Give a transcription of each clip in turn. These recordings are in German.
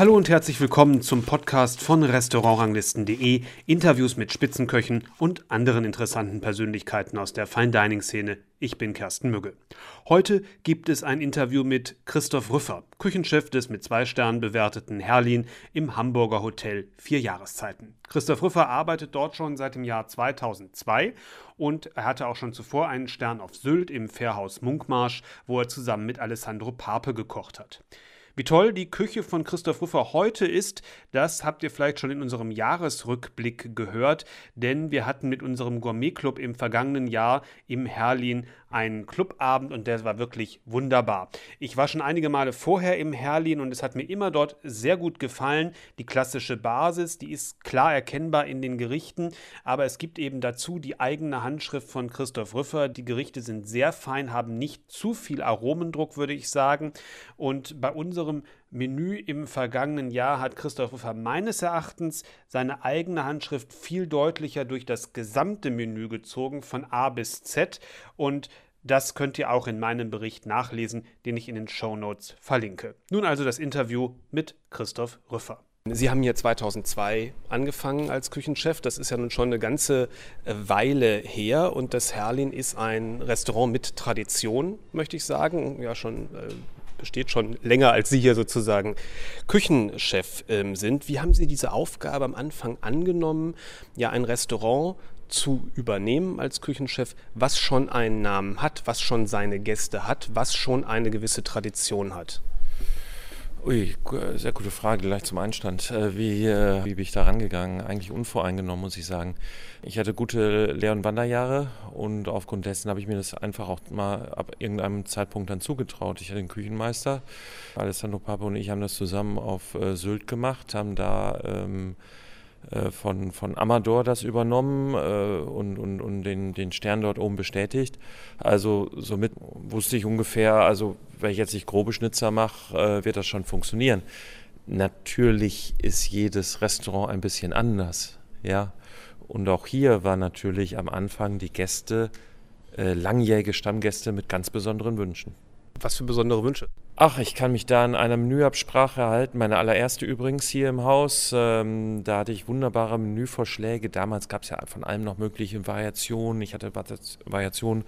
Hallo und herzlich willkommen zum Podcast von Restaurantranglisten.de, Interviews mit Spitzenköchen und anderen interessanten Persönlichkeiten aus der Fine Dining Szene. Ich bin Kersten Mügge. Heute gibt es ein Interview mit Christoph Rüffer, Küchenchef des mit zwei Sternen bewerteten Herlin im Hamburger Hotel Vier Jahreszeiten. Christoph Rüffer arbeitet dort schon seit dem Jahr 2002 und er hatte auch schon zuvor einen Stern auf Sylt im Fährhaus Munkmarsch, wo er zusammen mit Alessandro Pape gekocht hat. Wie toll die Küche von Christoph Rüffer heute ist, das habt ihr vielleicht schon in unserem Jahresrückblick gehört, denn wir hatten mit unserem Gourmetclub im vergangenen Jahr im Herlin einen Clubabend und der war wirklich wunderbar. Ich war schon einige Male vorher im Herlin und es hat mir immer dort sehr gut gefallen. Die klassische Basis, die ist klar erkennbar in den Gerichten, aber es gibt eben dazu die eigene Handschrift von Christoph Rüffer. Die Gerichte sind sehr fein, haben nicht zu viel Aromendruck, würde ich sagen. Und bei unserem Menü im vergangenen Jahr hat Christoph Rüffer meines Erachtens seine eigene Handschrift viel deutlicher durch das gesamte Menü gezogen, von A bis Z. Und das könnt ihr auch in meinem Bericht nachlesen, den ich in den Show Notes verlinke. Nun also das Interview mit Christoph Rüffer. Sie haben hier 2002 angefangen als Küchenchef. Das ist ja nun schon eine ganze äh, Weile her. Und das Herlin ist ein Restaurant mit Tradition, möchte ich sagen. Ja, schon äh, besteht schon länger, als Sie hier sozusagen Küchenchef ähm, sind. Wie haben Sie diese Aufgabe am Anfang angenommen, ja ein Restaurant zu übernehmen als Küchenchef, was schon einen Namen hat, was schon seine Gäste hat, was schon eine gewisse Tradition hat? Ui, sehr gute Frage, gleich zum Einstand. Äh, wie, äh, wie bin ich da rangegangen? Eigentlich unvoreingenommen, muss ich sagen. Ich hatte gute Lehr- und Wanderjahre und aufgrund dessen habe ich mir das einfach auch mal ab irgendeinem Zeitpunkt dann zugetraut. Ich hatte den Küchenmeister, Alessandro Papa und ich haben das zusammen auf äh, Sylt gemacht, haben da ähm, äh, von, von Amador das übernommen äh, und, und, und den, den Stern dort oben bestätigt. Also somit wusste ich ungefähr, also wenn ich jetzt nicht grobe Schnitzer mache, äh, wird das schon funktionieren. Natürlich ist jedes Restaurant ein bisschen anders, ja. Und auch hier war natürlich am Anfang die Gäste äh, langjährige Stammgäste mit ganz besonderen Wünschen. Was für besondere Wünsche? Ach, ich kann mich da an einer Menüabsprache erhalten, meine allererste übrigens hier im Haus. Ähm, da hatte ich wunderbare Menüvorschläge. Damals gab es ja von allem noch mögliche Variationen. Ich hatte Variationen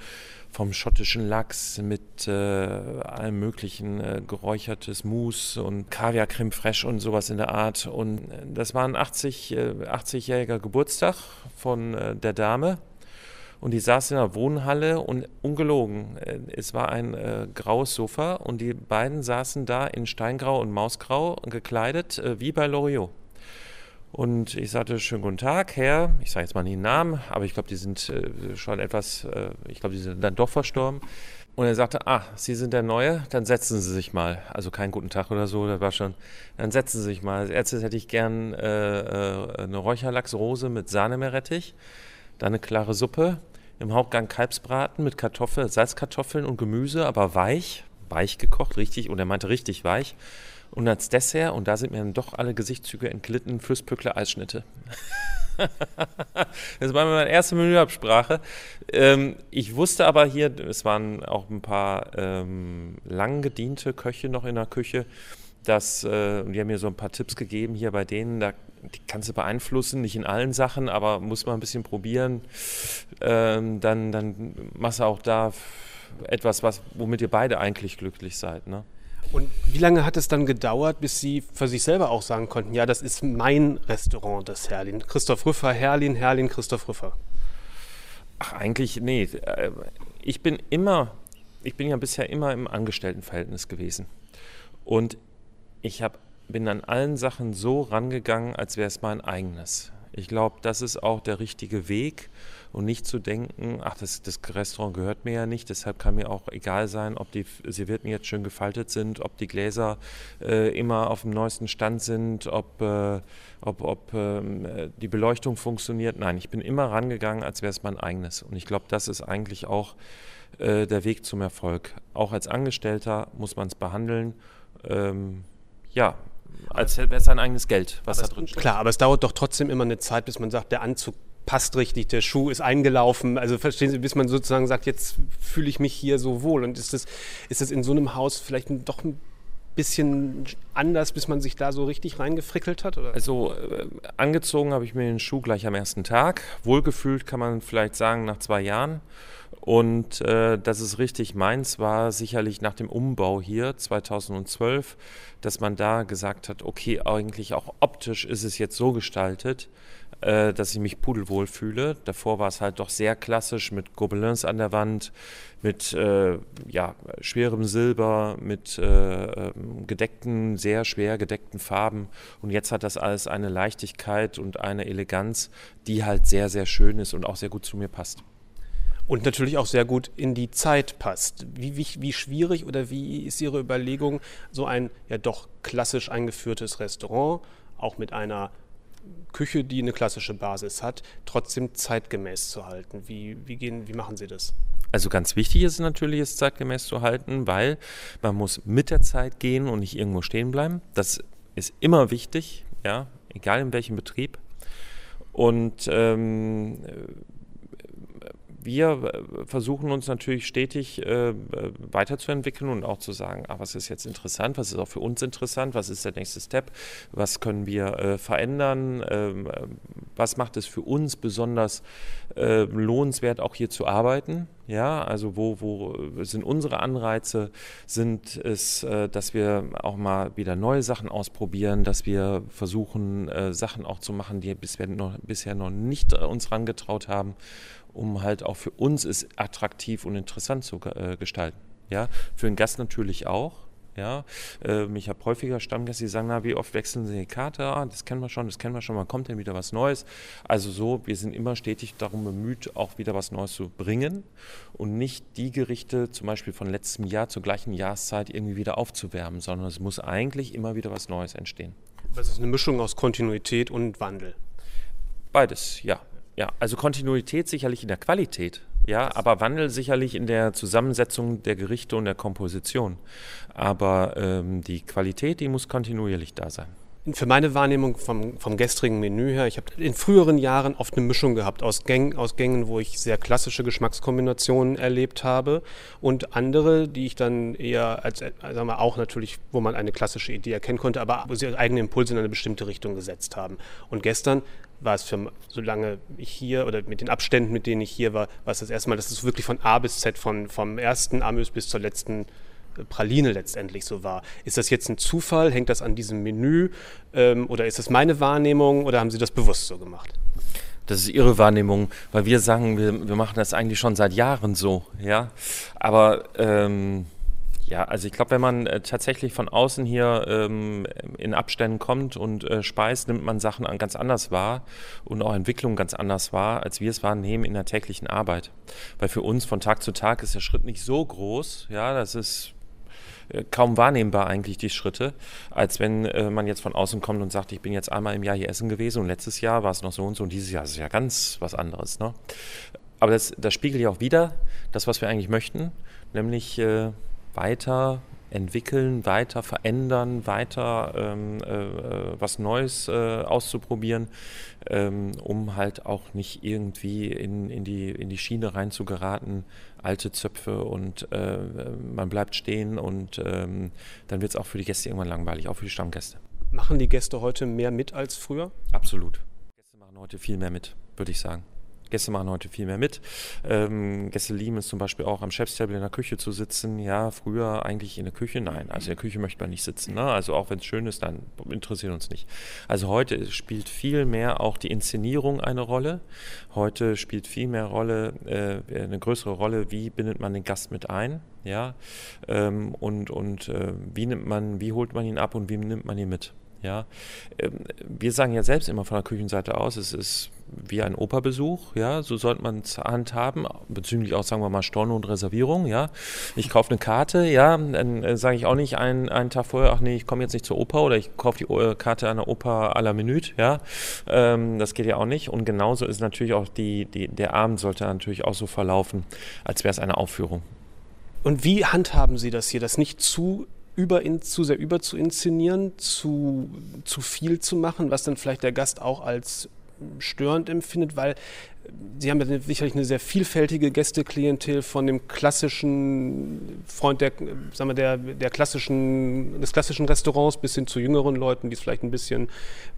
vom schottischen Lachs mit äh, allem möglichen äh, geräuchertes Mousse und Kaviar Creme Fraiche und sowas in der Art. Und äh, das war ein 80, äh, 80-jähriger Geburtstag von äh, der Dame. Und die saß in der Wohnhalle und ungelogen, äh, es war ein äh, graues Sofa und die beiden saßen da in Steingrau und Mausgrau gekleidet, äh, wie bei Loriot. Und ich sagte, schönen guten Tag, Herr, ich sage jetzt mal nicht den Namen, aber ich glaube, die sind äh, schon etwas, äh, ich glaube, die sind dann doch verstorben. Und er sagte, ah, Sie sind der Neue, dann setzen Sie sich mal. Also keinen guten Tag oder so, das war schon. Dann setzen Sie sich mal. Als erstes hätte ich gern äh, eine Räucherlachsrose mit Sahnemeerrettich, dann eine klare Suppe, im Hauptgang Kalbsbraten mit Kartoffeln, Salzkartoffeln und Gemüse, aber weich, weich gekocht, richtig, und er meinte richtig weich. Und als Dessert, und da sind mir dann doch alle Gesichtszüge entglitten, Fürstpückler Eisschnitte. das war meine erste Menüabsprache. Ähm, ich wusste aber hier, es waren auch ein paar ähm, lang gediente Köche noch in der Küche, dass, äh, die haben mir so ein paar Tipps gegeben hier bei denen, da die kannst du beeinflussen, nicht in allen Sachen, aber muss man ein bisschen probieren. Ähm, dann, dann machst du auch da etwas, was, womit ihr beide eigentlich glücklich seid. Ne? Und wie lange hat es dann gedauert, bis Sie für sich selber auch sagen konnten, ja, das ist mein Restaurant, das Herlin. Christoph Rüffer, Herlin, Herlin, Christoph Rüffer. Ach, eigentlich, nee. Äh, ich bin immer, ich bin ja bisher immer im Angestelltenverhältnis gewesen. Und ich habe bin an allen Sachen so rangegangen, als wäre es mein eigenes. Ich glaube, das ist auch der richtige Weg und nicht zu denken, ach, das, das, Restaurant gehört mir ja nicht, deshalb kann mir auch egal sein, ob die Servietten jetzt schön gefaltet sind, ob die Gläser äh, immer auf dem neuesten Stand sind, ob, äh, ob, ob äh, die Beleuchtung funktioniert. Nein, ich bin immer rangegangen, als wäre es mein eigenes. Und ich glaube, das ist eigentlich auch äh, der Weg zum Erfolg. Auch als Angestellter muss man es behandeln. Ähm, ja, als wäre es sein eigenes Geld, was aber da drin steht. Klar, aber es dauert doch trotzdem immer eine Zeit, bis man sagt, der Anzug passt richtig, der Schuh ist eingelaufen. Also verstehen Sie, bis man sozusagen sagt, jetzt fühle ich mich hier so wohl. Und ist das, ist das in so einem Haus vielleicht doch ein bisschen anders, bis man sich da so richtig reingefrickelt hat? Oder? Also äh, angezogen habe ich mir den Schuh gleich am ersten Tag. Wohlgefühlt kann man vielleicht sagen nach zwei Jahren. Und äh, dass es richtig meins war, sicherlich nach dem Umbau hier 2012, dass man da gesagt hat, okay, eigentlich auch optisch ist es jetzt so gestaltet, äh, dass ich mich pudelwohl fühle. Davor war es halt doch sehr klassisch mit Gobelins an der Wand, mit äh, ja, schwerem Silber, mit äh, ähm, gedeckten, sehr schwer gedeckten Farben. Und jetzt hat das alles eine Leichtigkeit und eine Eleganz, die halt sehr, sehr schön ist und auch sehr gut zu mir passt. Und natürlich auch sehr gut in die Zeit passt. Wie, wie, wie schwierig oder wie ist Ihre Überlegung, so ein ja doch klassisch eingeführtes Restaurant, auch mit einer Küche, die eine klassische Basis hat, trotzdem zeitgemäß zu halten? Wie, wie, gehen, wie machen Sie das? Also ganz wichtig ist natürlich, es zeitgemäß zu halten, weil man muss mit der Zeit gehen und nicht irgendwo stehen bleiben. Das ist immer wichtig, ja, egal in welchem Betrieb. Und ähm, wir äh, versuchen uns natürlich stetig äh, weiterzuentwickeln und auch zu sagen, ah, was ist jetzt interessant, was ist auch für uns interessant, was ist der nächste Step, was können wir äh, verändern, ähm, äh, was macht es für uns besonders äh, lohnenswert, auch hier zu arbeiten. Ja, also wo, wo sind unsere Anreize? Sind es, äh, dass wir auch mal wieder neue Sachen ausprobieren, dass wir versuchen, Sachen auch zu machen, die bisher noch, bisher noch nicht uns herangetraut haben um halt auch für uns es attraktiv und interessant zu äh, gestalten. Ja, für den Gast natürlich auch. Ja, ähm, ich habe häufiger Stammgäste, die sagen, na, wie oft wechseln sie die Karte? Ah, das kennen wir schon, das kennen wir schon, wann kommt denn wieder was Neues? Also so, wir sind immer stetig darum bemüht, auch wieder was Neues zu bringen und nicht die Gerichte zum Beispiel von letztem Jahr zur gleichen Jahreszeit irgendwie wieder aufzuwärmen, sondern es muss eigentlich immer wieder was Neues entstehen. Das ist eine Mischung aus Kontinuität und Wandel. Beides, ja. Ja, also Kontinuität sicherlich in der Qualität, ja, aber Wandel sicherlich in der Zusammensetzung der Gerichte und der Komposition. Aber ähm, die Qualität, die muss kontinuierlich da sein. Für meine Wahrnehmung vom, vom gestrigen Menü her, ich habe in früheren Jahren oft eine Mischung gehabt aus Gängen, aus Gängen, wo ich sehr klassische Geschmackskombinationen erlebt habe und andere, die ich dann eher als, sagen wir auch natürlich, wo man eine klassische Idee erkennen konnte, aber wo sie eigene Impulse in eine bestimmte Richtung gesetzt haben. Und gestern war es für, solange ich hier oder mit den Abständen, mit denen ich hier war, war es das erste Mal, dass es wirklich von A bis Z, von, vom ersten Amüs bis zur letzten äh, Praline letztendlich so war. Ist das jetzt ein Zufall? Hängt das an diesem Menü? Ähm, oder ist das meine Wahrnehmung? Oder haben Sie das bewusst so gemacht? Das ist Ihre Wahrnehmung, weil wir sagen, wir, wir machen das eigentlich schon seit Jahren so, ja. Aber ähm, ja, also ich glaube, wenn man äh, tatsächlich von außen hier ähm, in Abständen kommt und äh, speist, nimmt man Sachen an, ganz anders wahr und auch Entwicklungen ganz anders wahr, als wir es wahrnehmen in der täglichen Arbeit. Weil für uns von Tag zu Tag ist der Schritt nicht so groß, ja, das ist kaum wahrnehmbar eigentlich die Schritte, als wenn äh, man jetzt von außen kommt und sagt, ich bin jetzt einmal im Jahr hier essen gewesen und letztes Jahr war es noch so und so und dieses Jahr ist ja ganz was anderes. Ne? Aber das, das spiegelt ja auch wieder das, was wir eigentlich möchten, nämlich äh, weiter entwickeln, weiter verändern, weiter ähm, äh, was Neues äh, auszuprobieren, ähm, um halt auch nicht irgendwie in, in, die, in die Schiene reinzugeraten, alte Zöpfe und äh, man bleibt stehen und ähm, dann wird es auch für die Gäste irgendwann langweilig, auch für die Stammgäste. Machen die Gäste heute mehr mit als früher? Absolut. Die Gäste machen heute viel mehr mit, würde ich sagen. Gäste machen heute viel mehr mit. Ähm, Gäste lieben es zum Beispiel auch am Chefstable in der Küche zu sitzen. Ja, früher eigentlich in der Küche, nein. Also in der Küche möchte man nicht sitzen. Ne? Also auch wenn es schön ist, dann interessiert uns nicht. Also heute spielt viel mehr auch die Inszenierung eine Rolle. Heute spielt viel mehr Rolle, äh, eine größere Rolle, wie bindet man den Gast mit ein. Ja, ähm, und, und äh, wie nimmt man, wie holt man ihn ab und wie nimmt man ihn mit? Ja, ähm, wir sagen ja selbst immer von der Küchenseite aus, es ist wie ein Operbesuch, ja, so sollte man es handhaben, bezüglich auch, sagen wir mal, Storno und Reservierung, ja. Ich kaufe eine Karte, ja, dann äh, sage ich auch nicht einen, einen Tag vorher, ach nee, ich komme jetzt nicht zur Oper oder ich kaufe die äh, Karte einer Oper à la Minute, ja. Ähm, das geht ja auch nicht. Und genauso ist natürlich auch die, die, der Abend sollte natürlich auch so verlaufen, als wäre es eine Aufführung. Und wie handhaben Sie das hier, das nicht zu über, zu sehr über zu inszenieren, zu, zu viel zu machen, was dann vielleicht der Gast auch als störend empfindet, weil Sie haben ja sicherlich eine sehr vielfältige Gästeklientel von dem klassischen Freund der, sagen wir, der, der klassischen, des klassischen Restaurants bis hin zu jüngeren Leuten, die es vielleicht ein bisschen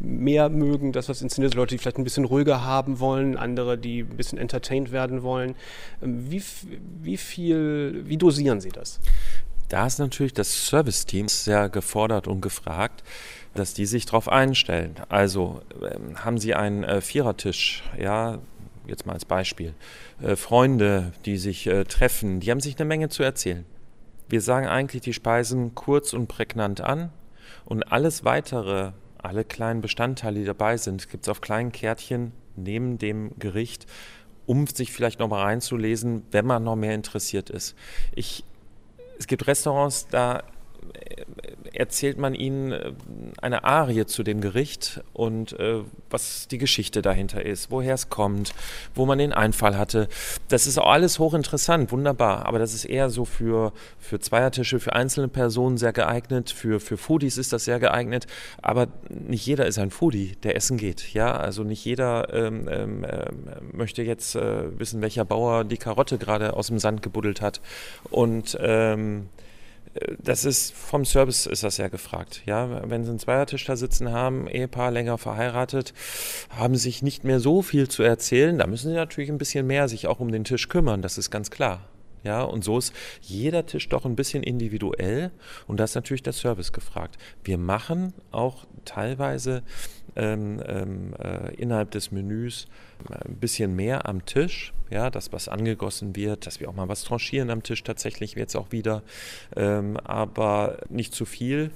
mehr mögen, das was inszeniert, Leute, die vielleicht ein bisschen ruhiger haben wollen, andere, die ein bisschen entertained werden wollen. Wie, wie viel, wie dosieren Sie das? Da ist natürlich das Service-Team sehr gefordert und gefragt dass die sich darauf einstellen. Also ähm, haben Sie einen äh, Vierertisch, ja, jetzt mal als Beispiel. Äh, Freunde, die sich äh, treffen, die haben sich eine Menge zu erzählen. Wir sagen eigentlich die Speisen kurz und prägnant an und alles weitere, alle kleinen Bestandteile, die dabei sind, gibt es auf kleinen Kärtchen neben dem Gericht, um sich vielleicht noch mal reinzulesen, wenn man noch mehr interessiert ist. Ich, es gibt Restaurants, da erzählt man ihnen äh, eine Arie zu dem Gericht und äh, was die Geschichte dahinter ist, woher es kommt, wo man den Einfall hatte. Das ist auch alles hochinteressant, wunderbar, aber das ist eher so für, für Zweiertische, für einzelne Personen sehr geeignet, für, für Foodies ist das sehr geeignet, aber nicht jeder ist ein Foodie, der essen geht. Ja, also nicht jeder ähm, ähm, äh, möchte jetzt äh, wissen, welcher Bauer die Karotte gerade aus dem Sand gebuddelt hat und ähm, das ist vom Service ist das ja gefragt. Ja, wenn Sie einen Zweiertisch da sitzen haben, Ehepaar länger verheiratet, haben sich nicht mehr so viel zu erzählen. Da müssen Sie natürlich ein bisschen mehr sich auch um den Tisch kümmern. Das ist ganz klar. Ja, und so ist jeder Tisch doch ein bisschen individuell und da ist natürlich der Service gefragt. Wir machen auch teilweise ähm, ähm, äh, innerhalb des Menüs ein bisschen mehr am Tisch, ja, dass was angegossen wird, dass wir auch mal was tranchieren am Tisch tatsächlich jetzt auch wieder, ähm, aber nicht zu viel.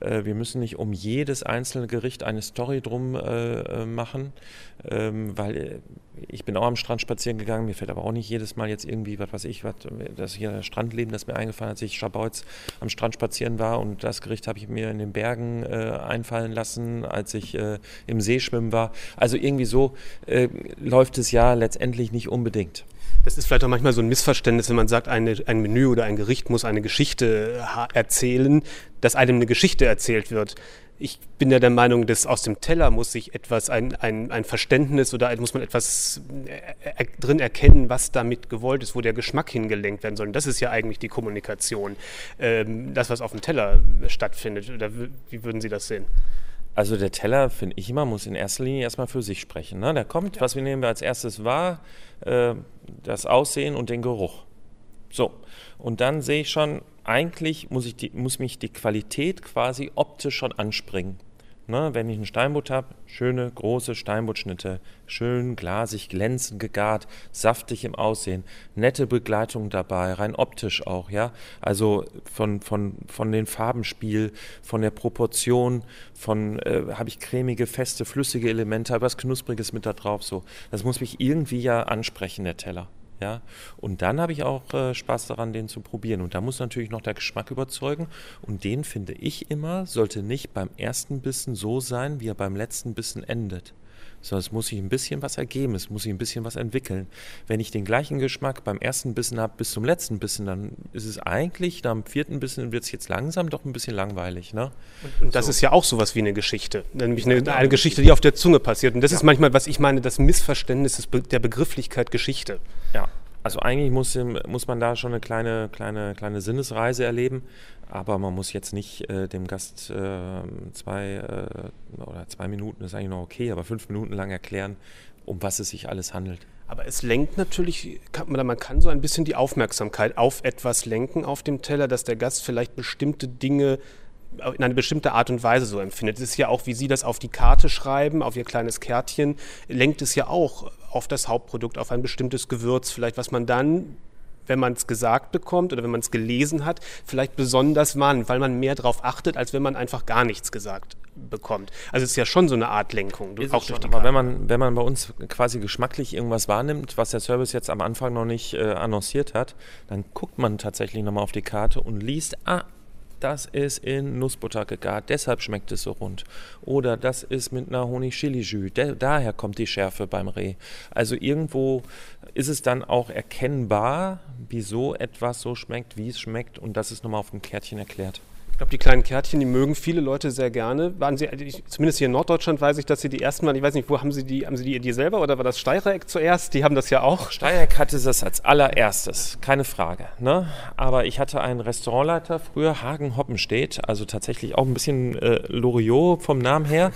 Äh, wir müssen nicht um jedes einzelne Gericht eine Story drum äh, machen, ähm, weil äh, ich bin auch am Strand spazieren gegangen, mir fällt aber auch nicht jedes Mal jetzt irgendwie, was weiß ich, was, das hier das Strandleben, das mir eingefallen hat, als ich Schabauz am Strand spazieren war und das Gericht habe ich mir in den Bergen äh, einfallen lassen, als ich äh, im See schwimmen war. Also irgendwie so äh, läuft es ja letztendlich nicht unbedingt. Das ist vielleicht auch manchmal so ein Missverständnis, wenn man sagt, eine, ein Menü oder ein Gericht muss eine Geschichte erzählen, dass einem eine Geschichte erzählt wird ich bin ja der Meinung, dass aus dem Teller muss sich etwas, ein, ein, ein Verständnis oder muss man etwas äh, äh, drin erkennen, was damit gewollt ist, wo der Geschmack hingelenkt werden soll. Und das ist ja eigentlich die Kommunikation, ähm, das, was auf dem Teller stattfindet. Oder wie würden Sie das sehen? Also der Teller, finde ich immer, muss in erster Linie erstmal für sich sprechen. Ne? Der kommt, was wir nehmen wir als erstes wahr, äh, das Aussehen und den Geruch. So, und dann sehe ich schon, eigentlich muss, ich die, muss mich die Qualität quasi optisch schon anspringen. Ne, wenn ich ein Steinbutt habe, schöne große Steinbuttschnitte, schön glasig, glänzend gegart, saftig im Aussehen, nette Begleitung dabei, rein optisch auch, ja. Also von, von, von den Farbenspiel, von der Proportion, von äh, habe ich cremige, feste, flüssige Elemente, habe was Knuspriges mit da drauf, so. Das muss mich irgendwie ja ansprechen, der Teller. Ja? Und dann habe ich auch äh, Spaß daran, den zu probieren. Und da muss natürlich noch der Geschmack überzeugen. Und den finde ich immer, sollte nicht beim ersten Bissen so sein, wie er beim letzten Bissen endet sondern es muss sich ein bisschen was ergeben, es muss sich ein bisschen was entwickeln. Wenn ich den gleichen Geschmack beim ersten Bissen habe bis zum letzten Bissen, dann ist es eigentlich, am vierten Bissen wird es jetzt langsam doch ein bisschen langweilig. Ne? Und, und das so. ist ja auch sowas wie eine Geschichte, nämlich eine, eine, Geschichte, die auf der Zunge passiert. Und das ja. ist manchmal, was ich meine, das Missverständnis der Begrifflichkeit Geschichte. Ja, also eigentlich muss, muss man da schon eine kleine, kleine, kleine Sinnesreise erleben, aber man muss jetzt nicht äh, dem Gast äh, zwei äh, oder zwei Minuten, ist eigentlich noch okay, aber fünf Minuten lang erklären, um was es sich alles handelt. Aber es lenkt natürlich, man kann so ein bisschen die Aufmerksamkeit auf etwas lenken auf dem Teller, dass der Gast vielleicht bestimmte Dinge in eine bestimmte Art und Weise so empfindet. Es ist ja auch, wie Sie das auf die Karte schreiben, auf Ihr kleines Kärtchen, lenkt es ja auch auf das Hauptprodukt, auf ein bestimmtes Gewürz, vielleicht was man dann wenn man es gesagt bekommt oder wenn man es gelesen hat, vielleicht besonders wahrnimmt, weil man mehr darauf achtet, als wenn man einfach gar nichts gesagt bekommt. Also es ist ja schon so eine Art Lenkung, ist auch durch die Aber wenn man, wenn man bei uns quasi geschmacklich irgendwas wahrnimmt, was der Service jetzt am Anfang noch nicht äh, annonciert hat, dann guckt man tatsächlich nochmal auf die Karte und liest, ah, das ist in Nussbutter gegart, deshalb schmeckt es so rund. Oder das ist mit einer Honig-Chili-Jus, daher kommt die Schärfe beim Reh. Also irgendwo ist es dann auch erkennbar, wieso etwas so schmeckt, wie es schmeckt und das ist nochmal auf dem Kärtchen erklärt. Glaube, die kleinen Kärtchen, die mögen viele Leute sehr gerne. Waren sie, zumindest hier in Norddeutschland weiß ich, dass sie die ersten Mal, ich weiß nicht, wo haben sie die, haben sie die Idee selber oder war das Steireck zuerst? Die haben das ja auch. Steireck hatte das als allererstes, keine Frage. Ne? Aber ich hatte einen Restaurantleiter früher, Hagen Hoppenstedt, also tatsächlich auch ein bisschen äh, Loriot vom Namen her.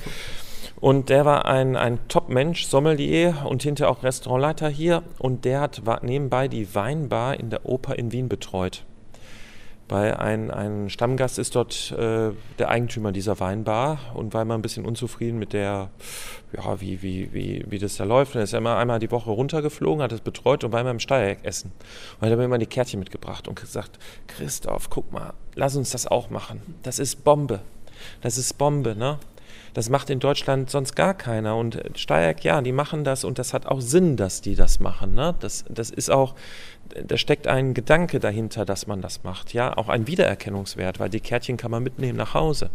Und der war ein, ein Top-Mensch, Sommelier und hinterher auch Restaurantleiter hier. Und der hat nebenbei die Weinbar in der Oper in Wien betreut. Weil ein, ein Stammgast ist dort äh, der Eigentümer dieser Weinbar und war immer ein bisschen unzufrieden mit der, ja, wie, wie, wie, wie das da läuft. Und er ist immer einmal die Woche runtergeflogen, hat es betreut und war immer im Steiereck essen. Und hat mir immer die Kärtchen mitgebracht und gesagt, Christoph, guck mal, lass uns das auch machen. Das ist Bombe. Das ist Bombe, ne? Das macht in Deutschland sonst gar keiner. Und Steierk, ja, die machen das und das hat auch Sinn, dass die das machen. Ne? Das, das ist auch, da steckt ein Gedanke dahinter, dass man das macht. Ja, auch ein Wiedererkennungswert, weil die Kärtchen kann man mitnehmen nach Hause.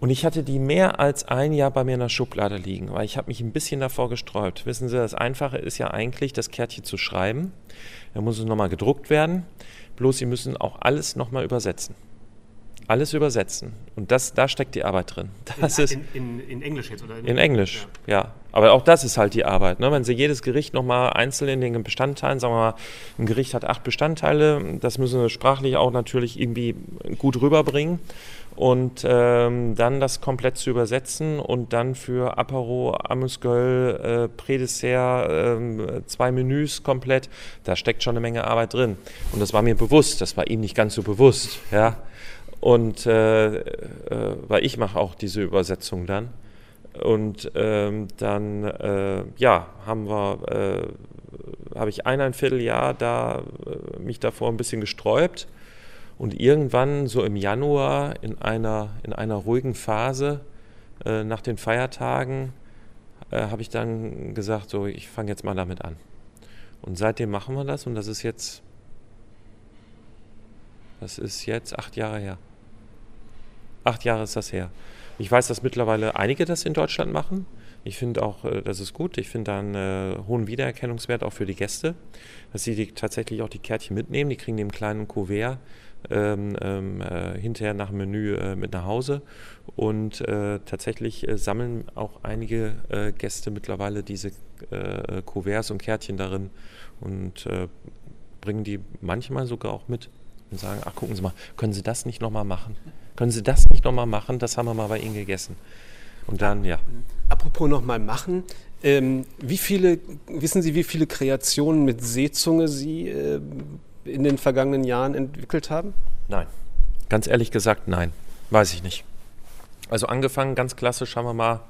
Und ich hatte die mehr als ein Jahr bei mir in der Schublade liegen, weil ich habe mich ein bisschen davor gesträubt. Wissen Sie, das Einfache ist ja eigentlich, das Kärtchen zu schreiben. Dann muss es nochmal gedruckt werden. Bloß Sie müssen auch alles nochmal übersetzen alles übersetzen. Und das, da steckt die Arbeit drin. Das in, ist in, in, in Englisch jetzt, oder? In, in Englisch, ja. ja. Aber auch das ist halt die Arbeit. Ne? Wenn Sie jedes Gericht nochmal einzeln in den Bestandteilen, sagen wir mal, ein Gericht hat acht Bestandteile, das müssen Sie sprachlich auch natürlich irgendwie gut rüberbringen. Und ähm, dann das komplett zu übersetzen und dann für Apero, Amüsgöl, äh, Prädessert, äh, zwei Menüs komplett, da steckt schon eine Menge Arbeit drin. Und das war mir bewusst, das war ihm nicht ganz so bewusst. Ja? Und äh, äh, weil ich mache auch diese Übersetzung dann. Und ähm, dann, äh, ja, haben wir, äh, habe ich eineinviertel Jahr da äh, mich davor ein bisschen gesträubt. Und irgendwann, so im Januar, in einer, in einer ruhigen Phase äh, nach den Feiertagen, habe ich dann gesagt, so, ich fange jetzt mal damit an. Und seitdem machen wir das und das ist jetzt, das ist jetzt acht Jahre her. Acht Jahre ist das her. Ich weiß, dass mittlerweile einige das in Deutschland machen. Ich finde auch, äh, das ist gut. Ich finde da einen äh, hohen Wiedererkennungswert auch für die Gäste, dass sie die, tatsächlich auch die Kärtchen mitnehmen. Die kriegen den kleinen Kuvert ähm, ähm, äh, hinterher nach dem Menü äh, mit nach Hause. Und äh, tatsächlich äh, sammeln auch einige Gäste mittlerweile diese Kuverts und Kärtchen darin und bringen die manchmal sogar auch mit und sagen, ach gucken Sie mal, können Sie das nicht nochmal machen? Können Sie das nicht nochmal machen? Das haben wir mal bei Ihnen gegessen. Und dann, ja. Apropos nochmal machen. Ähm, wie viele, wissen Sie, wie viele Kreationen mit Seezunge Sie äh, in den vergangenen Jahren entwickelt haben? Nein. Ganz ehrlich gesagt, nein. Weiß ich nicht. Also angefangen, ganz klassisch haben wir mal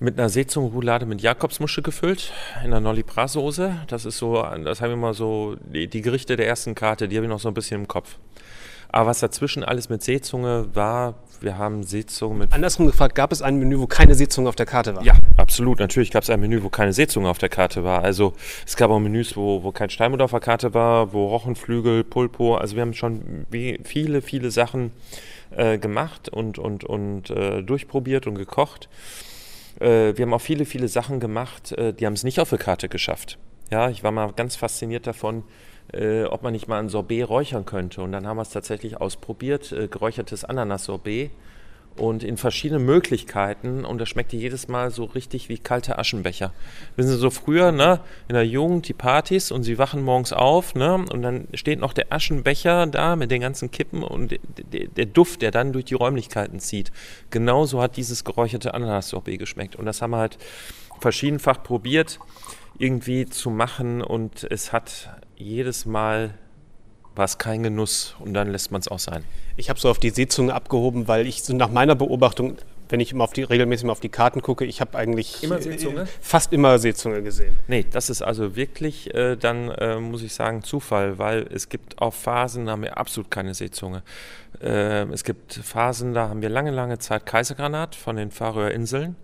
mit einer Seezungenroulade mit Jakobsmuschel gefüllt, in einer Nolli Soße. Das ist so, das haben wir mal so, die, die Gerichte der ersten Karte, die habe ich noch so ein bisschen im Kopf. Aber was dazwischen alles mit Seezunge war, wir haben Seezunge mit. Andersrum gefragt, gab es ein Menü, wo keine Seezunge auf der Karte war? Ja, absolut. Natürlich gab es ein Menü, wo keine Seezunge auf der Karte war. Also es gab auch Menüs, wo, wo kein Steinbutt auf der Karte war, wo Rochenflügel, Pulpo. Also wir haben schon viele, viele Sachen äh, gemacht und, und, und äh, durchprobiert und gekocht. Äh, wir haben auch viele, viele Sachen gemacht, äh, die haben es nicht auf der Karte geschafft. Ja, ich war mal ganz fasziniert davon, äh, ob man nicht mal ein Sorbet räuchern könnte. Und dann haben wir es tatsächlich ausprobiert, äh, geräuchertes Ananas-Sorbet und in verschiedenen Möglichkeiten und das schmeckte jedes Mal so richtig wie kalte Aschenbecher. Wissen Sie, so früher, ne, in der Jugend die Partys und Sie wachen morgens auf, ne, und dann steht noch der Aschenbecher da mit den ganzen Kippen und der, der Duft, der dann durch die Räumlichkeiten zieht. Genauso hat dieses geräucherte Ananas-Sorbet geschmeckt und das haben wir halt verschiedenfach probiert irgendwie zu machen und es hat jedes Mal war es kein Genuss und dann lässt man es auch sein. Ich habe so auf die Seezunge abgehoben, weil ich so nach meiner Beobachtung, wenn ich immer auf die, regelmäßig mal auf die Karten gucke, ich habe eigentlich immer Seezunge? fast immer Seezunge gesehen. Nee, das ist also wirklich äh, dann, äh, muss ich sagen, Zufall, weil es gibt auch Phasen, da haben wir absolut keine Seezunge. Äh, es gibt Phasen, da haben wir lange, lange Zeit Kaisergranat von den Färöer Inseln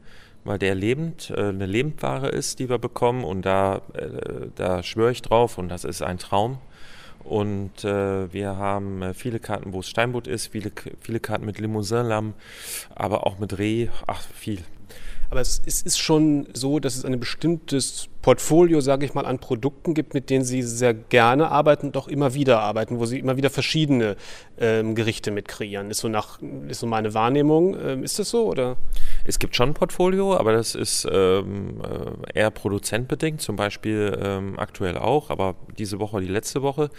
weil der lebend, äh, eine Lebendware ist, die wir bekommen und da, äh, da schwöre ich drauf und das ist ein Traum. Und äh, wir haben äh, viele Karten, wo es Steinbutt ist, viele, viele Karten mit Limousinlamm, aber auch mit Reh, ach viel. Aber es, es ist schon so, dass es ein bestimmtes Portfolio, sage ich mal, an Produkten gibt, mit denen Sie sehr gerne arbeiten auch immer wieder arbeiten, wo Sie immer wieder verschiedene ähm, Gerichte mit kreieren. Ist so, nach, ist so meine Wahrnehmung. Ähm, ist das so? Oder? Es gibt schon ein Portfolio, aber das ist ähm, äh, eher produzentbedingt, zum Beispiel ähm, aktuell auch, aber diese Woche, die letzte Woche,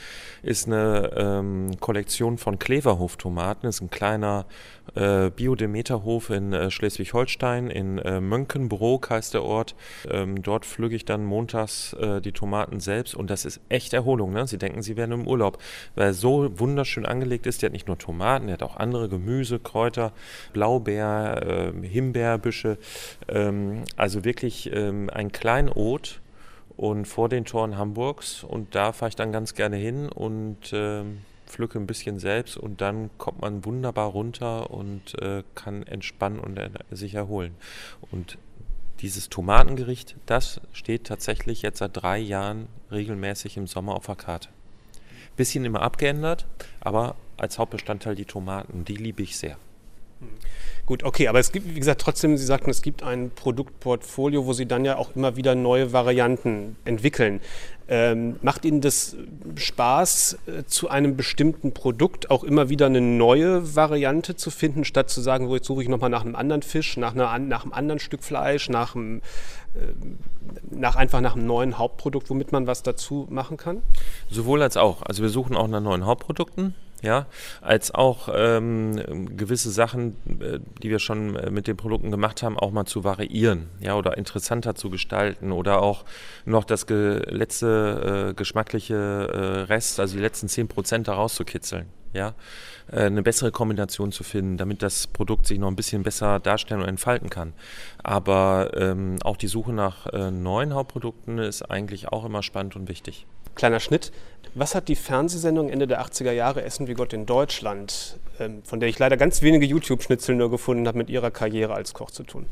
ist eine ähm, Kollektion von Kleverhof-Tomaten. Ist ein kleiner äh, Biodemeterhof in äh, Schleswig-Holstein, in äh, Mönckenbrook heißt der Ort. Ähm, dort pflüge ich dann montags äh, die Tomaten selbst und das ist echt Erholung. Ne? Sie denken, sie wären im Urlaub, weil so wunderschön angelegt ist. Der hat nicht nur Tomaten, der hat auch andere Gemüse, Kräuter, Blaubeer, äh, Himbeerbüsche. Ähm, also wirklich ähm, ein Kleinod und vor den Toren Hamburgs und da fahre ich dann ganz gerne hin und ähm, pflücke ein bisschen selbst und dann kommt man wunderbar runter und äh, kann entspannen und äh, sich erholen. Und dieses Tomatengericht, das steht tatsächlich jetzt seit drei Jahren regelmäßig im Sommer auf der Karte. Bisschen immer abgeändert, aber als Hauptbestandteil die Tomaten, die liebe ich sehr. Gut, okay, aber es gibt, wie gesagt, trotzdem, Sie sagten, es gibt ein Produktportfolio, wo Sie dann ja auch immer wieder neue Varianten entwickeln. Ähm, macht Ihnen das Spaß, äh, zu einem bestimmten Produkt auch immer wieder eine neue Variante zu finden, statt zu sagen, jetzt suche ich nochmal nach einem anderen Fisch, nach, einer, nach einem anderen Stück Fleisch, nach, einem, äh, nach einfach nach einem neuen Hauptprodukt, womit man was dazu machen kann? Sowohl als auch. Also wir suchen auch nach neuen Hauptprodukten ja, als auch ähm, gewisse Sachen, äh, die wir schon äh, mit den Produkten gemacht haben, auch mal zu variieren, ja, oder interessanter zu gestalten oder auch noch das ge letzte äh, geschmackliche äh, Rest, also die letzten 10 Prozent da rauszukitzeln, ja, äh, eine bessere Kombination zu finden, damit das Produkt sich noch ein bisschen besser darstellen und entfalten kann. Aber ähm, auch die Suche nach neuen Hauptprodukten ist eigentlich auch immer spannend und wichtig. Kleiner Schnitt. Was hat die Fernsehsendung Ende der 80er Jahre Essen wie Gott in Deutschland, ähm, von der ich leider ganz wenige YouTube-Schnitzel nur gefunden habe, mit Ihrer Karriere als Koch zu tun?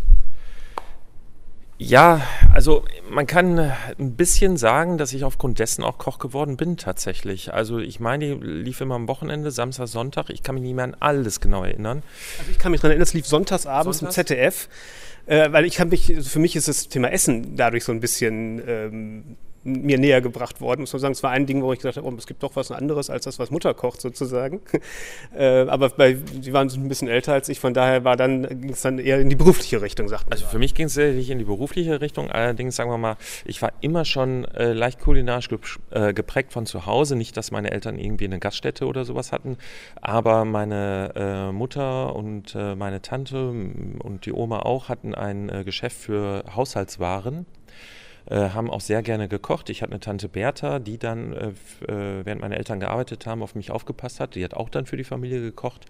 Ja, also man kann ein bisschen sagen, dass ich aufgrund dessen auch Koch geworden bin tatsächlich. Also ich meine, die lief immer am Wochenende, Samstag, Sonntag. Ich kann mich nicht mehr an alles genau erinnern. Also ich kann mich daran erinnern, es lief sonntags abends im ZDF. Äh, weil ich kann mich, für mich ist das Thema Essen dadurch so ein bisschen ähm, mir näher gebracht worden, muss man sagen. Es war ein Ding, wo ich gesagt habe, oh, es gibt doch was anderes als das, was Mutter kocht sozusagen. äh, aber bei, sie waren ein bisschen älter als ich, von daher war dann, ging es dann eher in die berufliche Richtung, sagt man. Also für mich ging es sicherlich in die berufliche Richtung, allerdings sagen wir mal, ich war immer schon äh, leicht kulinarisch äh, geprägt von zu Hause. Nicht, dass meine Eltern irgendwie eine Gaststätte oder sowas hatten, aber meine äh, Mutter und äh, meine Tante und die Oma auch hatten ein äh, Geschäft für Haushaltswaren äh, haben auch sehr gerne gekocht. Ich hatte eine Tante Bertha, die dann, äh, äh, während meine Eltern gearbeitet haben, auf mich aufgepasst hat. Die hat auch dann für die Familie gekocht.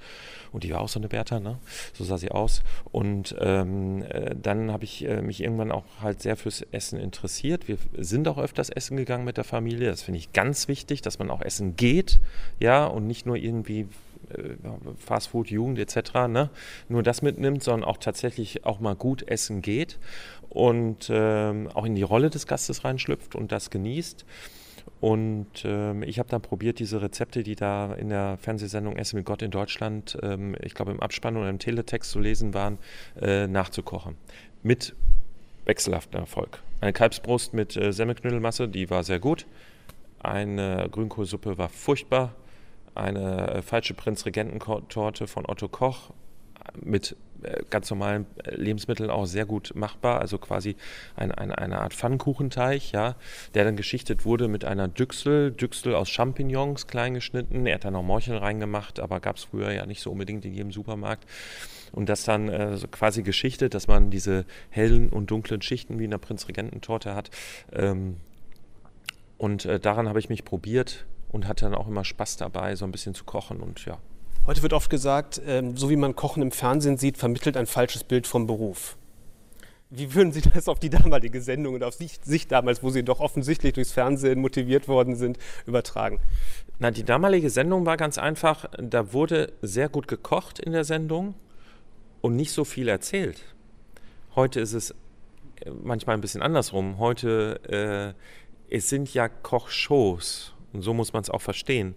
Und die war auch so eine Bertha, ne? So sah sie aus. Und ähm, äh, dann habe ich mich irgendwann auch halt sehr fürs Essen interessiert. Wir sind auch öfters essen gegangen mit der Familie. Das finde ich ganz wichtig, dass man auch essen geht, ja, und nicht nur irgendwie Fastfood, Jugend etc. Ne? nur das mitnimmt, sondern auch tatsächlich auch mal gut essen geht und ähm, auch in die Rolle des Gastes reinschlüpft und das genießt. Und ähm, ich habe dann probiert, diese Rezepte, die da in der Fernsehsendung Essen mit Gott in Deutschland, ähm, ich glaube im Abspann oder im Teletext zu lesen waren, äh, nachzukochen. Mit wechselhaftem Erfolg. Eine Kalbsbrust mit äh, Semmelknödelmasse, die war sehr gut. Eine Grünkohlsuppe war furchtbar. Eine äh, falsche Prinzregententorte von Otto Koch mit äh, ganz normalen äh, Lebensmitteln auch sehr gut machbar. Also quasi ein, ein, eine Art Pfannkuchenteig, ja, der dann geschichtet wurde mit einer Düchsel, Düchsel aus Champignons klein geschnitten. Er hat da noch Morcheln reingemacht, aber gab es früher ja nicht so unbedingt in jedem Supermarkt. Und das dann äh, so quasi geschichtet, dass man diese hellen und dunklen Schichten wie in der Prinzregententorte hat. Ähm, und äh, daran habe ich mich probiert und hatte dann auch immer Spaß dabei, so ein bisschen zu kochen und ja, Heute wird oft gesagt, ähm, so wie man Kochen im Fernsehen sieht, vermittelt ein falsches Bild vom Beruf. Wie würden Sie das auf die damalige Sendung und auf sich, sich, damals, wo Sie doch offensichtlich durchs Fernsehen motiviert worden sind, übertragen? Na, die damalige Sendung war ganz einfach. Da wurde sehr gut gekocht in der Sendung und nicht so viel erzählt. Heute ist es äh, manchmal ein bisschen andersrum. Heute äh, es sind ja Kochshows und so muss man es auch verstehen.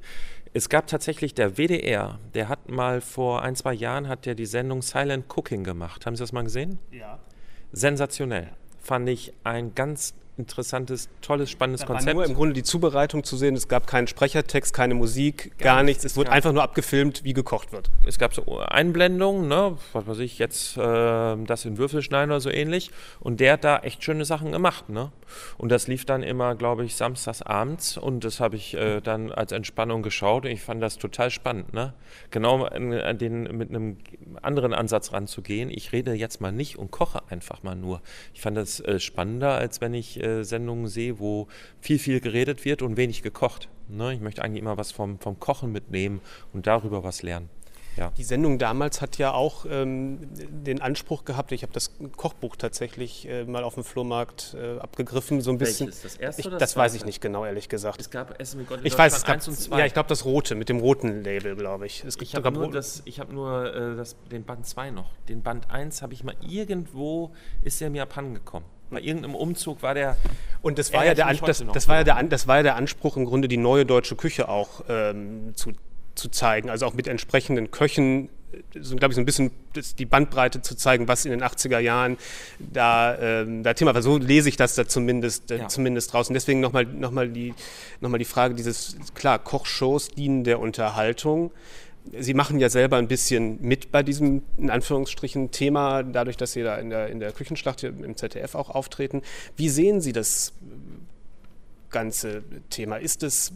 Es gab tatsächlich der WDR, der hat mal vor ein, zwei Jahren hat der die Sendung Silent Cooking gemacht. Haben Sie das mal gesehen? Ja. sensationell. Fand ich ein ganz interessantes, tolles, spannendes da Konzept. War nur im Grunde die Zubereitung zu sehen. Es gab keinen Sprechertext, keine Musik, gar, gar nichts. Es wurde einfach nur abgefilmt, wie gekocht wird. Es gab so Einblendungen, ne? was weiß ich, jetzt äh, das in Würfel schneiden oder so ähnlich. Und der hat da echt schöne Sachen gemacht. Ne? Und das lief dann immer, glaube ich, samstags abends. Und das habe ich äh, dann als Entspannung geschaut. Und ich fand das total spannend. Ne? Genau an den, mit einem anderen Ansatz ranzugehen. Ich rede jetzt mal nicht und koche einfach mal nur. Ich fand das äh, spannender, als wenn ich äh, Sendungen sehe, wo viel, viel geredet wird und wenig gekocht. Ne? Ich möchte eigentlich immer was vom, vom Kochen mitnehmen und darüber was lernen. Ja. Die Sendung damals hat ja auch ähm, den Anspruch gehabt, ich habe das Kochbuch tatsächlich äh, mal auf dem Flohmarkt äh, abgegriffen, so ein bisschen. Welches, das erste ich, oder das, das weiß ich nicht genau, ehrlich gesagt. Es gab Essen mit Gott ich weiß, es gab, 1 und 2. Ja, ich glaube das rote, mit dem roten Label, glaube ich. Es ich habe nur, das, ich hab nur äh, das, den Band 2 noch. Den Band 1 habe ich mal irgendwo, ist der mir abhanden gekommen bei irgendeinem Umzug war der. Und das war ja der, das, das, war ja der, das war ja der Anspruch im Grunde die neue deutsche Küche auch ähm, zu, zu zeigen, also auch mit entsprechenden Köchen so, glaube ich, so ein bisschen die Bandbreite zu zeigen, was in den 80er Jahren da, ähm, da Thema war. So lese ich das da zumindest, äh, ja. zumindest raus. Und deswegen nochmal noch mal die, noch die Frage, dieses, klar, Kochshows dienen der Unterhaltung. Sie machen ja selber ein bisschen mit bei diesem, in Anführungsstrichen, Thema, dadurch, dass Sie da in der, in der Küchenschlacht im ZDF auch auftreten. Wie sehen Sie das ganze Thema? Ist es,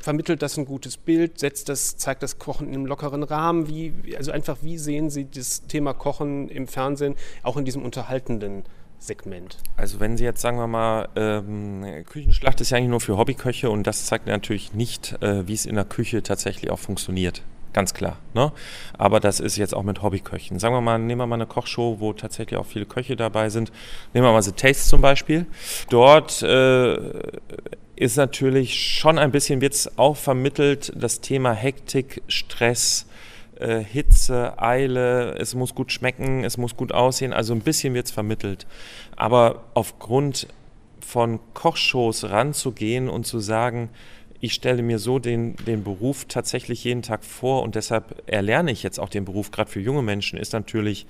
vermittelt das ein gutes Bild? Setzt das, zeigt das Kochen in einem lockeren Rahmen? Wie, also einfach, wie sehen Sie das Thema Kochen im Fernsehen, auch in diesem unterhaltenden Segment? Also wenn Sie jetzt sagen wir mal, ähm, Küchenschlacht ist ja eigentlich nur für Hobbyköche und das zeigt natürlich nicht, äh, wie es in der Küche tatsächlich auch funktioniert ganz klar. Ne? Aber das ist jetzt auch mit Hobbyköchen. Sagen wir mal, nehmen wir mal eine Kochshow, wo tatsächlich auch viele Köche dabei sind. Nehmen wir mal The Taste zum Beispiel. Dort äh, ist natürlich schon ein bisschen, wird es auch vermittelt, das Thema Hektik, Stress, äh, Hitze, Eile, es muss gut schmecken, es muss gut aussehen. Also ein bisschen wird es vermittelt. Aber aufgrund von Kochshows ranzugehen und zu sagen, ich stelle mir so den, den Beruf tatsächlich jeden Tag vor und deshalb erlerne ich jetzt auch den Beruf, gerade für junge Menschen, ist natürlich,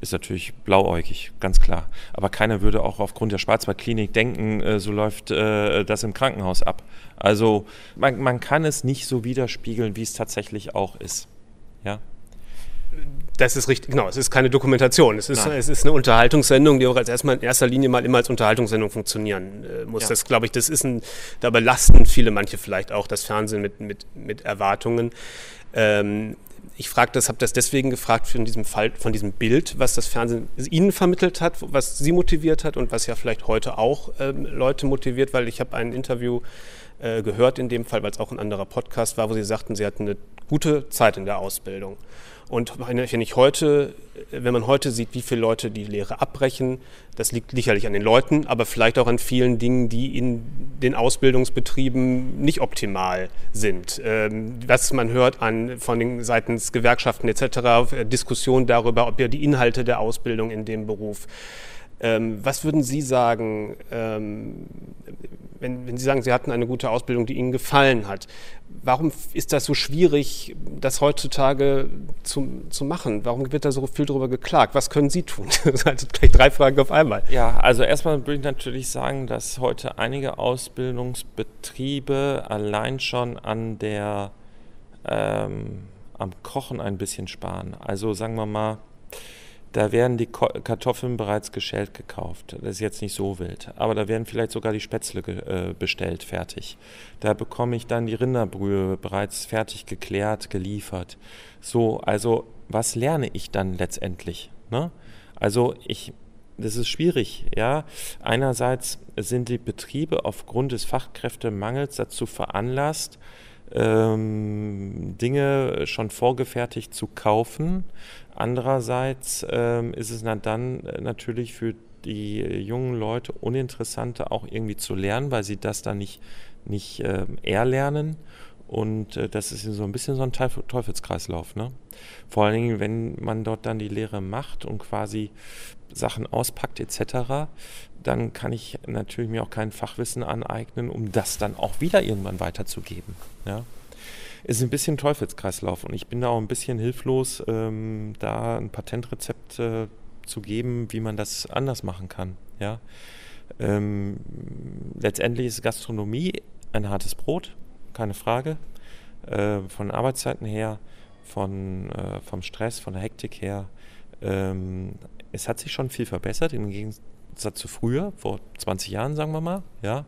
ist natürlich blauäugig, ganz klar. Aber keiner würde auch aufgrund der Schwarzwaldklinik denken, äh, so läuft äh, das im Krankenhaus ab. Also man, man kann es nicht so widerspiegeln, wie es tatsächlich auch ist. Ja. Das ist richtig, genau. Es ist keine Dokumentation. Es ist, es ist eine Unterhaltungssendung, die auch als erstmal in erster Linie mal immer als Unterhaltungssendung funktionieren äh, muss. Ja. Das glaube ich, das ist ein, da belasten viele manche vielleicht auch das Fernsehen mit, mit, mit Erwartungen. Ähm, ich frage das, habe das deswegen gefragt von diesem Fall, von diesem Bild, was das Fernsehen Ihnen vermittelt hat, was Sie motiviert hat und was ja vielleicht heute auch ähm, Leute motiviert, weil ich habe ein Interview äh, gehört in dem Fall, weil es auch ein anderer Podcast war, wo Sie sagten, Sie hatten eine gute Zeit in der Ausbildung. Und wenn ich heute, wenn man heute sieht, wie viele Leute die Lehre abbrechen, das liegt sicherlich an den Leuten, aber vielleicht auch an vielen Dingen, die in den Ausbildungsbetrieben nicht optimal sind. Ähm, was man hört an, von den seitens Gewerkschaften etc., Diskussionen darüber, ob ja die Inhalte der Ausbildung in dem Beruf ähm, was würden Sie sagen, ähm, wenn, wenn, Sie sagen, Sie hatten eine gute Ausbildung, die Ihnen gefallen hat? Warum ist das so schwierig, das heutzutage zu, zu machen? Warum wird da so viel darüber geklagt? Was können Sie tun? Das sind gleich drei Fragen auf einmal. Ja, also erstmal würde ich natürlich sagen, dass heute einige Ausbildungsbetriebe allein schon an der ähm, am Kochen ein bisschen sparen. Also sagen wir mal, da werden die Kartoffeln bereits geschält gekauft. Das ist jetzt nicht so wild. Aber da werden vielleicht sogar die Spätzle äh, bestellt, fertig. Da bekomme ich dann die Rinderbrühe bereits fertig geklärt, geliefert. So, also was lerne ich dann letztendlich? Ne? Also ich, das ist schwierig, ja. Einerseits sind die Betriebe aufgrund des Fachkräftemangels dazu veranlasst, ähm, Dinge schon vorgefertigt zu kaufen. Andererseits ähm, ist es dann äh, natürlich für die jungen Leute uninteressanter auch irgendwie zu lernen, weil sie das dann nicht, nicht äh, erlernen. Und äh, das ist so ein bisschen so ein Teufelskreislauf. Ne? Vor allen Dingen, wenn man dort dann die Lehre macht und quasi Sachen auspackt etc., dann kann ich natürlich mir auch kein Fachwissen aneignen, um das dann auch wieder irgendwann weiterzugeben. Ja? Ist ein bisschen Teufelskreislauf und ich bin da auch ein bisschen hilflos, ähm, da ein Patentrezept äh, zu geben, wie man das anders machen kann. Ja? Ähm, letztendlich ist Gastronomie ein hartes Brot, keine Frage. Äh, von Arbeitszeiten her, von, äh, vom Stress, von der Hektik her. Ähm, es hat sich schon viel verbessert im Gegensatz zu früher, vor 20 Jahren sagen wir mal. Ja.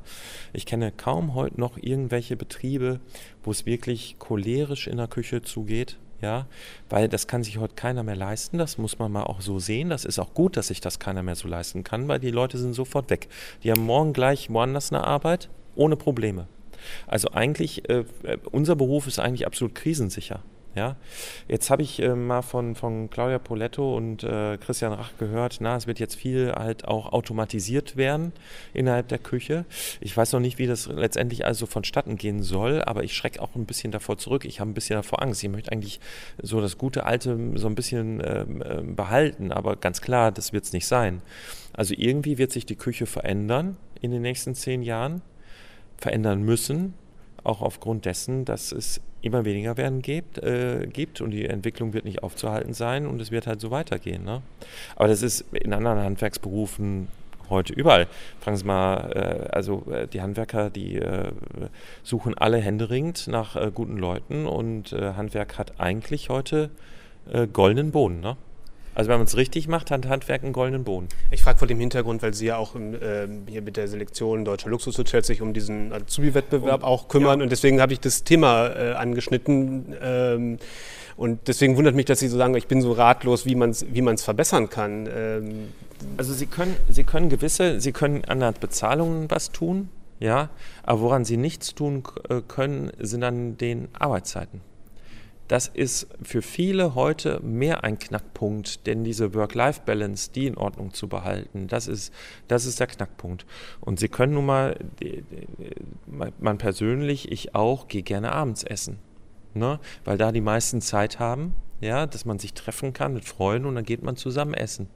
Ich kenne kaum heute noch irgendwelche Betriebe, wo es wirklich cholerisch in der Küche zugeht ja, weil das kann sich heute keiner mehr leisten, das muss man mal auch so sehen. Das ist auch gut, dass sich das keiner mehr so leisten kann, weil die Leute sind sofort weg. Die haben morgen gleich woanders eine Arbeit, ohne Probleme. Also eigentlich, äh, unser Beruf ist eigentlich absolut krisensicher. Ja, jetzt habe ich äh, mal von, von Claudia Poletto und äh, Christian Rach gehört, na, es wird jetzt viel halt auch automatisiert werden innerhalb der Küche. Ich weiß noch nicht, wie das letztendlich also vonstatten gehen soll, aber ich schrecke auch ein bisschen davor zurück. Ich habe ein bisschen davor Angst. Ich möchte eigentlich so das gute Alte so ein bisschen äh, behalten, aber ganz klar, das wird es nicht sein. Also irgendwie wird sich die Küche verändern in den nächsten zehn Jahren, verändern müssen, auch aufgrund dessen, dass es immer weniger werden gibt, äh, gibt und die Entwicklung wird nicht aufzuhalten sein und es wird halt so weitergehen. Ne? Aber das ist in anderen Handwerksberufen heute überall. Fragen Sie mal, äh, also äh, die Handwerker, die äh, suchen alle händeringend nach äh, guten Leuten und äh, Handwerk hat eigentlich heute goldenen Boden. Ne? Also wenn man es richtig macht, hat Handwerk einen goldenen Boden. Ich frage vor dem Hintergrund, weil Sie ja auch äh, hier mit der Selektion Deutscher Luxushotels sich um diesen Azubi-Wettbewerb um, auch kümmern. Ja. Und deswegen habe ich das Thema äh, angeschnitten. Ähm, und deswegen wundert mich, dass Sie so sagen, ich bin so ratlos, wie man es wie verbessern kann. Ähm, also Sie können, Sie können gewisse, Sie können an der Bezahlung was tun, ja, aber woran Sie nichts tun äh, können, sind an den Arbeitszeiten. Das ist für viele heute mehr ein Knackpunkt, denn diese Work-Life-Balance, die in Ordnung zu behalten, das ist, das ist der Knackpunkt. Und Sie können nun mal, man persönlich, ich auch, gehe gerne abends essen, ne? weil da die meisten Zeit haben, ja, dass man sich treffen kann mit Freunden und dann geht man zusammen essen.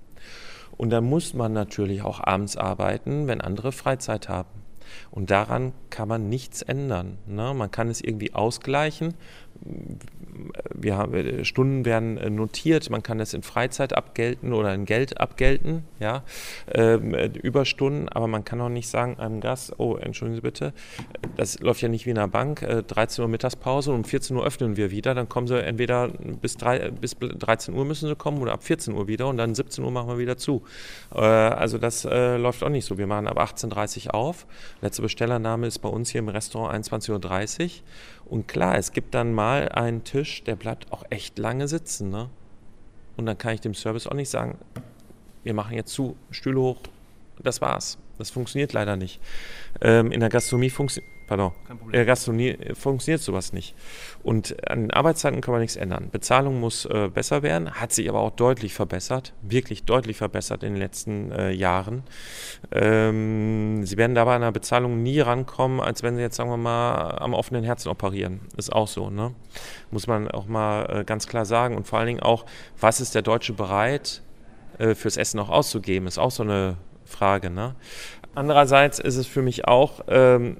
Und dann muss man natürlich auch abends arbeiten, wenn andere Freizeit haben. Und daran kann man nichts ändern. Ne? Man kann es irgendwie ausgleichen wir haben, äh, Stunden werden äh, notiert, man kann das in Freizeit abgelten oder in Geld abgelten, ja, ähm, äh, Überstunden, aber man kann auch nicht sagen einem Gast, oh, entschuldigen Sie bitte, das läuft ja nicht wie in einer Bank, äh, 13 Uhr Mittagspause und um 14 Uhr öffnen wir wieder, dann kommen Sie entweder bis, drei, bis 13 Uhr müssen Sie kommen oder ab 14 Uhr wieder und dann 17 Uhr machen wir wieder zu. Äh, also das äh, läuft auch nicht so. Wir machen ab 18.30 Uhr auf. Letzte Bestellername ist bei uns hier im Restaurant 21.30 Uhr und klar, es gibt dann mal einen Tisch, der bleibt auch echt lange sitzen. Ne? Und dann kann ich dem Service auch nicht sagen, wir machen jetzt zu, Stühle hoch, das war's. Das funktioniert leider nicht. Ähm, in der Gastronomie funktioniert Pardon. In der Gastronomie funktioniert sowas nicht. Und an den Arbeitszeiten kann man nichts ändern. Bezahlung muss äh, besser werden, hat sich aber auch deutlich verbessert, wirklich deutlich verbessert in den letzten äh, Jahren. Ähm, sie werden dabei an der Bezahlung nie rankommen, als wenn sie jetzt, sagen wir mal, am offenen Herzen operieren. Ist auch so, ne? Muss man auch mal äh, ganz klar sagen. Und vor allen Dingen auch, was ist der Deutsche bereit, äh, fürs Essen auch auszugeben, ist auch so eine Frage, ne? Andererseits ist es für mich auch ähm,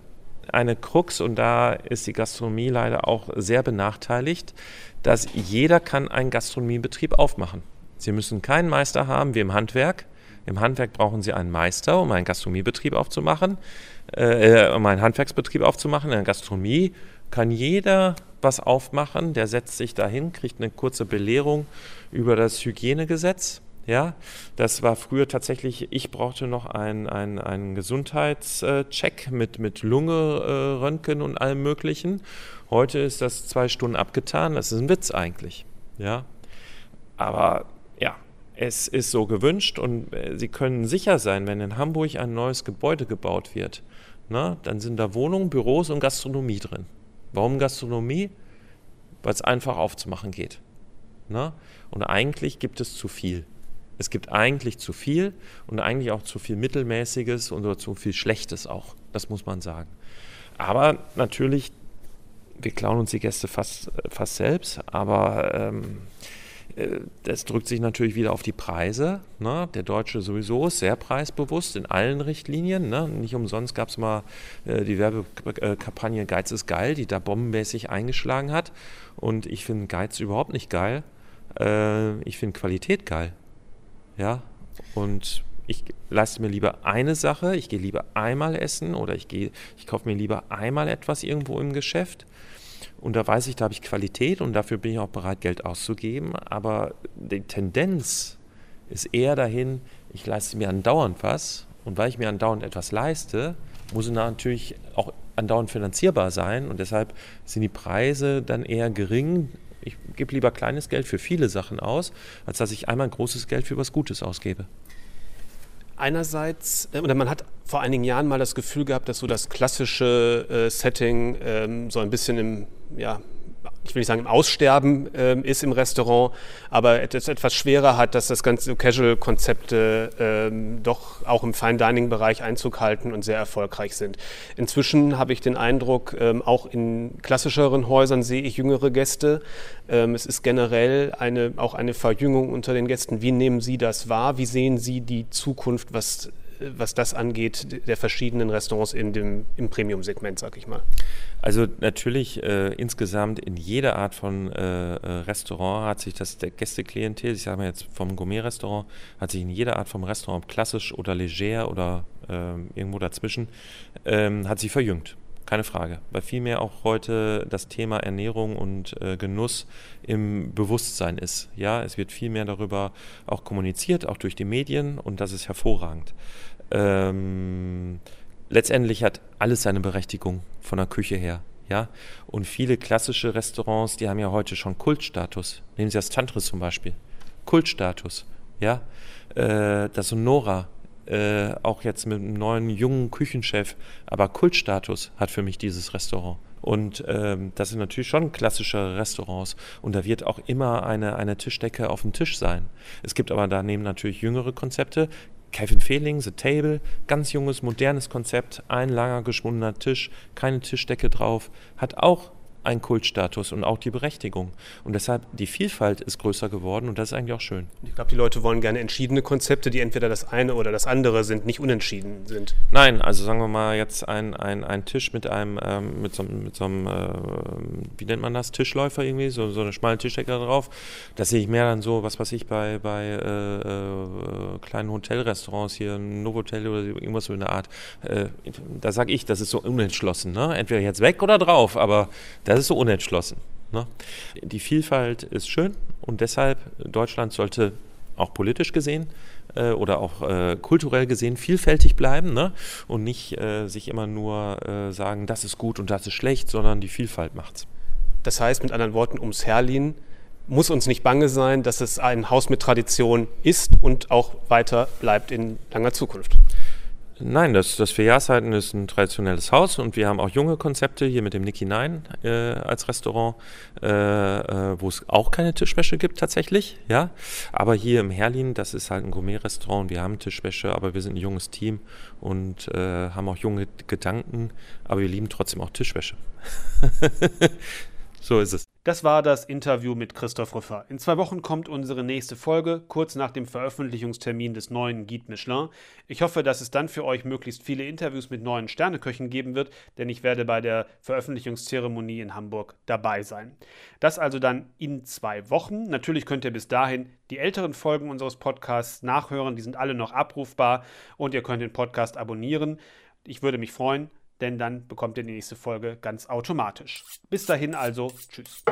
eine Krux und da ist die Gastronomie leider auch sehr benachteiligt, dass jeder kann einen Gastronomiebetrieb aufmachen. Sie müssen keinen Meister haben wie im Handwerk. Im Handwerk brauchen Sie einen Meister, um einen Gastronomiebetrieb aufzumachen, äh, um einen Handwerksbetrieb aufzumachen. In der Gastronomie kann jeder was aufmachen, der setzt sich dahin, kriegt eine kurze Belehrung über das Hygienegesetz ja, das war früher tatsächlich, ich brauchte noch einen, einen, Gesundheitscheck mit, mit Lunge, äh, Röntgen und allem Möglichen. Heute ist das zwei Stunden abgetan. Das ist ein Witz eigentlich. Ja, aber ja, es ist so gewünscht und äh, Sie können sicher sein, wenn in Hamburg ein neues Gebäude gebaut wird, na, ne, dann sind da Wohnungen, Büros und Gastronomie drin. Warum Gastronomie? Weil es einfach aufzumachen geht. Na? Ne? Und eigentlich gibt es zu viel. Es gibt eigentlich zu viel und eigentlich auch zu viel Mittelmäßiges und zu viel Schlechtes auch. Das muss man sagen. Aber natürlich, wir klauen uns die Gäste fast, fast selbst, aber ähm, äh, das drückt sich natürlich wieder auf die Preise. Ne? Der Deutsche sowieso ist sehr preisbewusst in allen Richtlinien. Ne? Nicht umsonst gab es mal äh, die Werbekampagne Geiz ist geil, die da bombenmäßig eingeschlagen hat. Und ich finde Geiz überhaupt nicht geil. Äh, ich finde Qualität geil. Ja, und ich leiste mir lieber eine Sache, ich gehe lieber einmal essen oder ich gehe, ich kaufe mir lieber einmal etwas irgendwo im Geschäft. Und da weiß ich, da habe ich Qualität und dafür bin ich auch bereit, Geld auszugeben. Aber die Tendenz ist eher dahin, ich leiste mir andauernd was. Und weil ich mir andauernd etwas leiste, muss es natürlich auch andauernd finanzierbar sein. Und deshalb sind die Preise dann eher gering. Ich gebe lieber kleines Geld für viele Sachen aus, als dass ich einmal großes Geld für was Gutes ausgebe. Einerseits, äh, oder man hat vor einigen Jahren mal das Gefühl gehabt, dass so das klassische äh, Setting ähm, so ein bisschen im, ja, ich will nicht sagen im Aussterben ähm, ist im Restaurant, aber es etwas schwerer hat, dass das ganze Casual-Konzepte ähm, doch auch im Fine-Dining-Bereich Einzug halten und sehr erfolgreich sind. Inzwischen habe ich den Eindruck, ähm, auch in klassischeren Häusern sehe ich jüngere Gäste. Ähm, es ist generell eine, auch eine Verjüngung unter den Gästen. Wie nehmen Sie das wahr? Wie sehen Sie die Zukunft, was was das angeht, der verschiedenen Restaurants in dem, im Premium-Segment, sag ich mal? Also natürlich äh, insgesamt in jeder Art von äh, äh Restaurant hat sich das der Gästeklientel, ich sage mal jetzt vom Gourmet-Restaurant, hat sich in jeder Art vom Restaurant, klassisch oder leger oder äh, irgendwo dazwischen, ähm, hat sich verjüngt. Keine Frage, weil vielmehr auch heute das Thema Ernährung und äh, Genuss im Bewusstsein ist. Ja, es wird viel mehr darüber auch kommuniziert, auch durch die Medien und das ist hervorragend. Ähm, letztendlich hat alles seine Berechtigung von der Küche her. Ja, und viele klassische Restaurants, die haben ja heute schon Kultstatus. Nehmen Sie das Tantris zum Beispiel. Kultstatus. Ja, äh, das Sonora äh, auch jetzt mit einem neuen jungen Küchenchef, aber Kultstatus hat für mich dieses Restaurant. Und ähm, das sind natürlich schon klassische Restaurants. Und da wird auch immer eine, eine Tischdecke auf dem Tisch sein. Es gibt aber daneben natürlich jüngere Konzepte. Kevin Fehling, The Table, ganz junges, modernes Konzept, ein langer geschwundener Tisch, keine Tischdecke drauf, hat auch einen Kultstatus und auch die Berechtigung. Und deshalb, die Vielfalt ist größer geworden und das ist eigentlich auch schön. Ich glaube, die Leute wollen gerne entschiedene Konzepte, die entweder das eine oder das andere sind, nicht unentschieden sind. Nein, also sagen wir mal jetzt ein, ein, ein Tisch mit einem, ähm, mit so, mit so einem, äh, wie nennt man das, Tischläufer irgendwie, so, so eine schmale Tischdecke drauf. Das sehe ich mehr dann so, was weiß ich, bei, bei äh, äh, kleinen Hotelrestaurants hier, ein Novotel oder irgendwas so in der Art. Äh, da sage ich, das ist so unentschlossen. Ne? Entweder jetzt weg oder drauf, aber das ist so unentschlossen. Ne? Die Vielfalt ist schön und deshalb Deutschland sollte auch politisch gesehen äh, oder auch äh, kulturell gesehen vielfältig bleiben ne? und nicht äh, sich immer nur äh, sagen, das ist gut und das ist schlecht, sondern die Vielfalt macht's. Das heißt mit anderen Worten, ums Herlin muss uns nicht bange sein, dass es ein Haus mit Tradition ist und auch weiter bleibt in langer Zukunft. Nein, das, das für Jahreszeiten ist ein traditionelles Haus und wir haben auch junge Konzepte hier mit dem Nicky Nine äh, als Restaurant, äh, äh, wo es auch keine Tischwäsche gibt tatsächlich, ja. Aber hier im Herlin, das ist halt ein Gourmet-Restaurant, wir haben Tischwäsche, aber wir sind ein junges Team und äh, haben auch junge Gedanken, aber wir lieben trotzdem auch Tischwäsche. so ist es. Das war das Interview mit Christoph Rüffer. In zwei Wochen kommt unsere nächste Folge, kurz nach dem Veröffentlichungstermin des neuen Guide Michelin. Ich hoffe, dass es dann für euch möglichst viele Interviews mit neuen Sterneköchen geben wird, denn ich werde bei der Veröffentlichungszeremonie in Hamburg dabei sein. Das also dann in zwei Wochen. Natürlich könnt ihr bis dahin die älteren Folgen unseres Podcasts nachhören, die sind alle noch abrufbar und ihr könnt den Podcast abonnieren. Ich würde mich freuen denn dann bekommt ihr die nächste Folge ganz automatisch. Bis dahin also, tschüss.